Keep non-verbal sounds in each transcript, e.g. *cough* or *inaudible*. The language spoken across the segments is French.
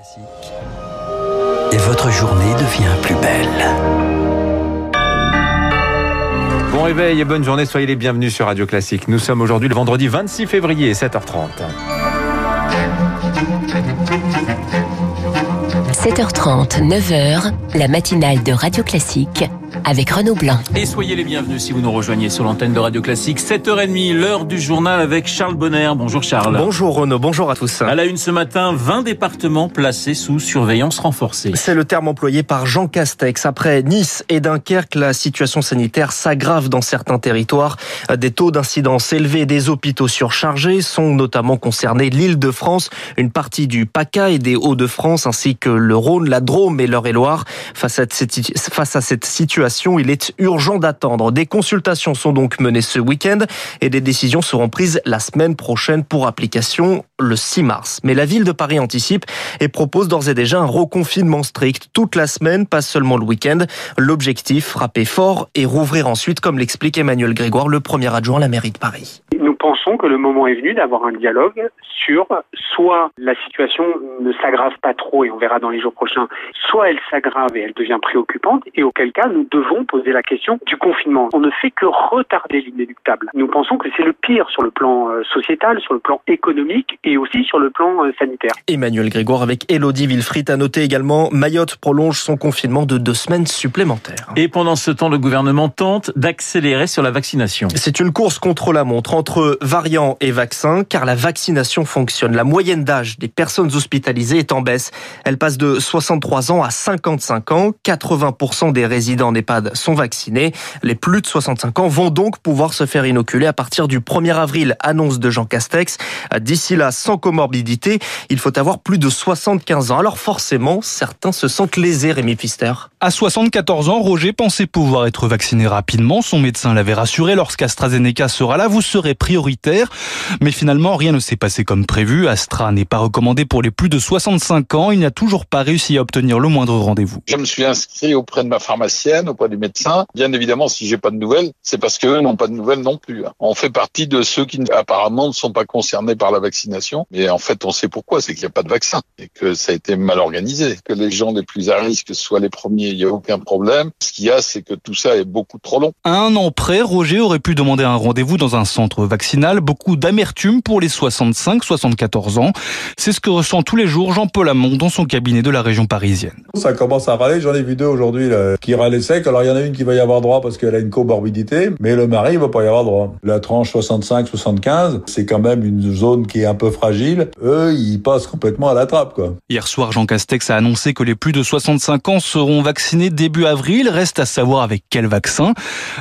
Classique. Et votre journée devient plus belle. Bon réveil et bonne journée, soyez les bienvenus sur Radio Classique. Nous sommes aujourd'hui le vendredi 26 février, 7h30. 7h30, 9h, la matinale de Radio Classique avec Renaud Blanc. Et soyez les bienvenus si vous nous rejoignez sur l'antenne de Radio Classique. 7h30, l'heure du journal avec Charles Bonner. Bonjour Charles. Bonjour Renaud, bonjour à tous. À la une ce matin, 20 départements placés sous surveillance renforcée. C'est le terme employé par Jean Castex. Après Nice et Dunkerque, la situation sanitaire s'aggrave dans certains territoires. Des taux d'incidence élevés des hôpitaux surchargés sont notamment concernés l'île de France, une partie du PACA et des Hauts-de-France, ainsi que le Rhône, la Drôme et l'Eure-et-Loire. Face à cette, face à cette situation, il est urgent d'attendre. Des consultations sont donc menées ce week-end et des décisions seront prises la semaine prochaine pour application le 6 mars. Mais la ville de Paris anticipe et propose d'ores et déjà un reconfinement strict toute la semaine, pas seulement le week-end. L'objectif, frapper fort et rouvrir ensuite, comme l'explique Emmanuel Grégoire, le premier adjoint à la mairie de Paris. Nous pensons que le moment est venu d'avoir un dialogue sur soit la situation ne s'aggrave pas trop et on verra dans les jours prochains, soit elle s'aggrave et elle devient préoccupante et auquel cas nous devons poser la question du confinement. On ne fait que retarder l'inéluctable. Nous pensons que c'est le pire sur le plan euh, sociétal, sur le plan économique et aussi sur le plan euh, sanitaire. Emmanuel Grégoire avec Elodie Wilfried a noté également Mayotte prolonge son confinement de deux semaines supplémentaires. Et pendant ce temps, le gouvernement tente d'accélérer sur la vaccination. C'est une course contre la montre entre variants et vaccins car la vaccination fonctionne. La moyenne d'âge des personnes hospitalisées est en baisse. Elle passe de 63 ans à 55 ans. 80% des résidents n'EHPAD sont vaccinés. Les plus de 65 ans vont donc pouvoir se faire inoculer à partir du 1er avril, annonce de Jean Castex. D'ici là, sans comorbidité, il faut avoir plus de 75 ans. Alors forcément, certains se sentent lésés, Rémi Pfister. À 74 ans, Roger pensait pouvoir être vacciné rapidement. Son médecin l'avait rassuré, lorsqu'AstraZeneca sera là, vous serez prioritaire. Mais finalement, rien ne s'est passé comme prévu. Astra n'est pas recommandé pour les plus de 65 ans. Il n'a toujours pas réussi à obtenir le moindre rendez-vous. Je me suis inscrit auprès de ma pharmacienne, auprès du médecin. Bien évidemment, si j'ai pas de nouvelles, c'est parce qu'eux n'ont pas de nouvelles non plus. On fait partie de ceux qui apparemment ne sont pas concernés par la vaccination. Mais en fait, on sait pourquoi. C'est qu'il n'y a pas de vaccin et que ça a été mal organisé. Que les gens les plus à risque soient les premiers, il n'y a aucun problème. Ce qu'il y a, c'est que tout ça est beaucoup trop long. À un an près, Roger aurait pu demander un rendez-vous dans un centre vaccinal. Beaucoup d'amertume pour les 65-74 ans. C'est ce que ressent tous les jours Jean-Paul Hamon dans son cabinet de la région parisienne. Ça commence à râler. J'en ai vu deux aujourd'hui qui râlaient sec. Alors il y en a une qui va y avoir droit parce qu'elle a une comorbidité, mais le mari il va pas y avoir droit. La tranche 65-75, c'est quand même une zone qui est un peu fragile. Eux, ils passent complètement à la trappe quoi. Hier soir, Jean Castex a annoncé que les plus de 65 ans seront vaccinés début avril. Reste à savoir avec quel vaccin.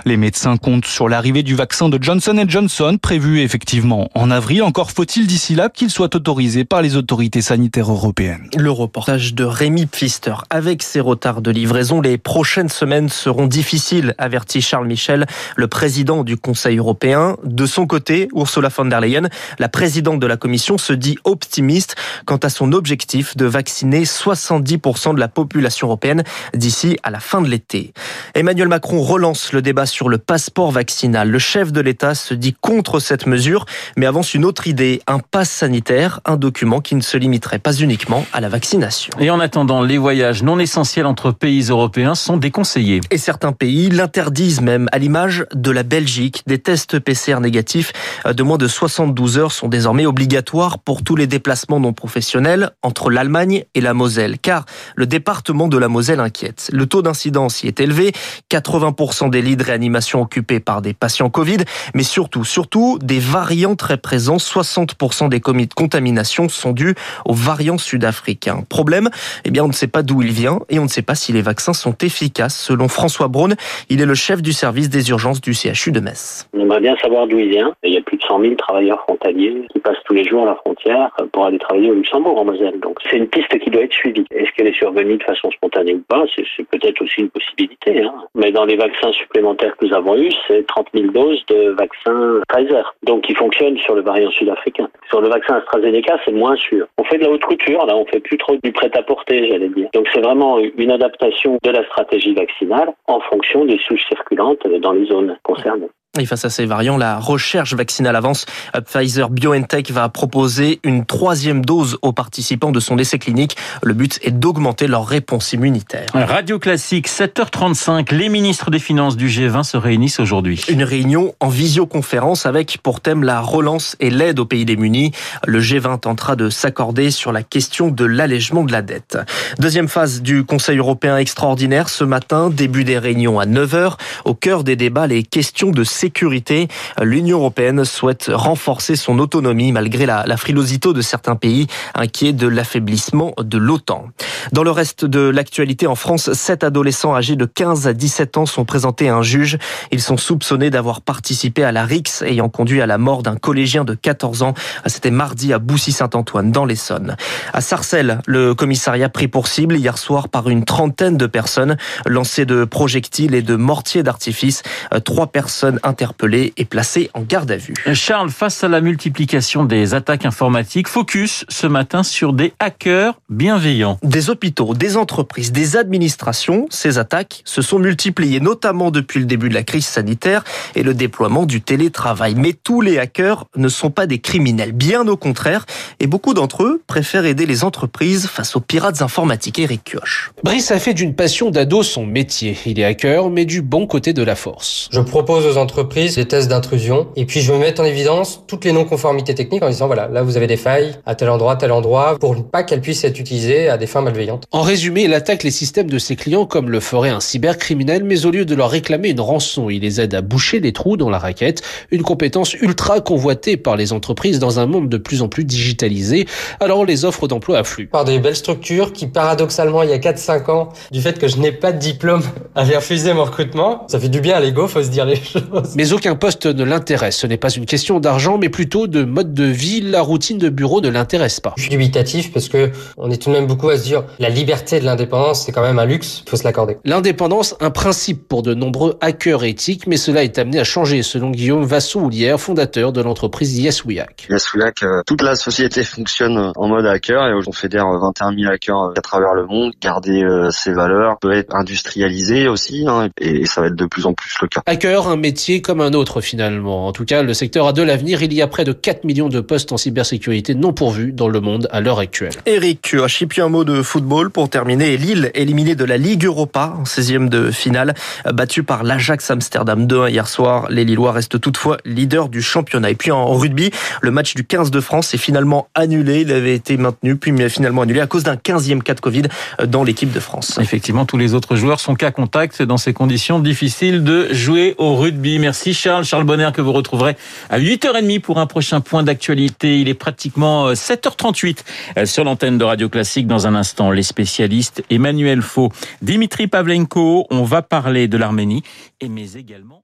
Les médecins comptent sur l'arrivée du vaccin de Johnson Johnson, prévu effectivement en avril. Encore faut-il d'ici là qu'il soit autorisé par les autorités sanitaires européennes. Le reportage de Rémi Pfister. Avec ces retards de livraison, les prochaines semaines seront difficiles, avertit Charles Michel, le président du Conseil européen. De son côté, Ursula von der Leyen, la présidente de la Commission, se dit optimiste quant à son objectif de vacciner 70% de la population européenne d'ici à la fin de l'été. Emmanuel Macron relance le débat sur le passeport vaccinal. Le chef de l'État se dit contre cette mesure, mais avance une autre idée, un pass sanitaire, un document qui ne se limiterait pas uniquement à la vaccination. Et en attendant, les voyages non essentiels entre pays européens sont déconseillés. Et certains pays l'interdisent même, à l'image de la Belgique. Des tests PCR négatifs de moins de 72 heures sont désormais obligatoires pour tous les déplacements non professionnels entre l'Allemagne et la Moselle, car le département de la Moselle inquiète. Le taux d'incidence y est élevé, 80% des lits de réanimation occupés par des patients Covid, mais surtout, surtout des variants très présents. 60% des contaminations sont dues aux variants sud-africains. Problème, eh bien, on ne sait pas d'où il vient et on ne sait pas si les vaccins sont efficaces. Selon François Braun, il est le chef du service des urgences du CHU de Metz. On aimerait bien savoir d'où il vient. Il y a plus de 100 000 travailleurs frontaliers qui passent tous les jours à la frontière pour aller travailler au Luxembourg, en Moselle. Donc, c'est une piste qui doit être suivie. Est-ce qu'elle est survenue de façon spontanée ou pas C'est peut-être aussi une possibilité. Hein. Mais dans les vaccins supplémentaires que nous avons eus, c'est 30 000 doses de vaccins Pfizer. Donc, qui fonctionnent sur le variant sud-africain. Sur le vaccin AstraZeneca, c'est moins sûr. On fait de la haute couture, là, on fait plus trop du prêt-à-porter, j'allais dire. Donc, c'est vraiment une adaptation de la stratégie vaccinale en fonction des souches circulantes dans les zones concernées. Et face à ces variants, la recherche vaccinale avance. Pfizer BioNTech va proposer une troisième dose aux participants de son essai clinique. Le but est d'augmenter leur réponse immunitaire. Radio Classique, 7h35. Les ministres des Finances du G20 se réunissent aujourd'hui. Une réunion en visioconférence avec pour thème la relance et l'aide aux pays démunis. Le G20 tentera de s'accorder sur la question de l'allègement de la dette. Deuxième phase du Conseil européen extraordinaire ce matin, début des réunions à 9h. Au cœur des débats, les questions de sécurité. L'Union européenne souhaite renforcer son autonomie malgré la, la frilosité de certains pays inquiets de l'affaiblissement de l'OTAN. Dans le reste de l'actualité en France, sept adolescents âgés de 15 à 17 ans sont présentés à un juge. Ils sont soupçonnés d'avoir participé à la RIX ayant conduit à la mort d'un collégien de 14 ans. C'était mardi à Boussy-Saint-Antoine dans l'Essonne. À Sarcelles, le commissariat pris pour cible hier soir par une trentaine de personnes lancées de projectiles et de mortiers d'artifice. Trois personnes interpellé et placé en garde à vue. Charles, face à la multiplication des attaques informatiques, focus ce matin sur des hackers bienveillants. Des hôpitaux, des entreprises, des administrations, ces attaques se sont multipliées, notamment depuis le début de la crise sanitaire et le déploiement du télétravail. Mais tous les hackers ne sont pas des criminels, bien au contraire, et beaucoup d'entre eux préfèrent aider les entreprises face aux pirates informatiques. Eric Kioch. Brice a fait d'une passion d'ado son métier. Il est hacker, mais du bon côté de la force. Je propose aux entreprises entreprises, des tests d'intrusion, et puis je vais mettre en évidence toutes les non-conformités techniques en disant voilà, là vous avez des failles à tel endroit, tel endroit, pour ne pas qu'elles puissent être utilisées à des fins malveillantes. En résumé, il attaque les systèmes de ses clients comme le ferait un cybercriminel, mais au lieu de leur réclamer une rançon, il les aide à boucher les trous dans la raquette, une compétence ultra convoitée par les entreprises dans un monde de plus en plus digitalisé, alors les offres d'emploi affluent. Par des belles structures qui, paradoxalement, il y a 4-5 ans, du fait que je n'ai pas de diplôme, *laughs* avaient refusé mon recrutement, ça fait du bien à l'ego, faut se dire les *laughs* choses. Mais aucun poste ne l'intéresse. Ce n'est pas une question d'argent, mais plutôt de mode de vie. La routine de bureau ne l'intéresse pas. Je suis dubitatif parce que on est tout de même beaucoup à se dire la liberté de l'indépendance, c'est quand même un luxe. Il faut se l'accorder. L'indépendance, un principe pour de nombreux hackers éthiques, mais cela est amené à changer, selon Guillaume Vassou-Houlière, fondateur de l'entreprise YesWiac. YesWiac, euh, toute la société *laughs* fonctionne en mode hacker et on fédère 21 000 hackers à travers le monde. Garder euh, ses valeurs peut être industrialisé aussi, hein, et ça va être de plus en plus le cas. Hacker, un métier comme un autre finalement. En tout cas, le secteur a de l'avenir. Il y a près de 4 millions de postes en cybersécurité non pourvus dans le monde à l'heure actuelle. Eric et puis un mot de football pour terminer. Lille éliminé de la Ligue Europa en 16e de finale, battu par l'Ajax Amsterdam 2 hier soir. Les Lillois restent toutefois leaders du championnat. Et puis en rugby, le match du 15 de France est finalement annulé. Il avait été maintenu puis finalement annulé à cause d'un 15e cas de Covid dans l'équipe de France. Effectivement, tous les autres joueurs sont cas contact dans ces conditions difficiles de jouer au rugby. Merci Charles. Charles Bonner que vous retrouverez à 8h30 pour un prochain point d'actualité. Il est pratiquement 7h38 euh, euh, sur l'antenne de Radio Classique. Dans un instant, les spécialistes Emmanuel Faux, Dimitri Pavlenko. On va parler de l'Arménie, mais également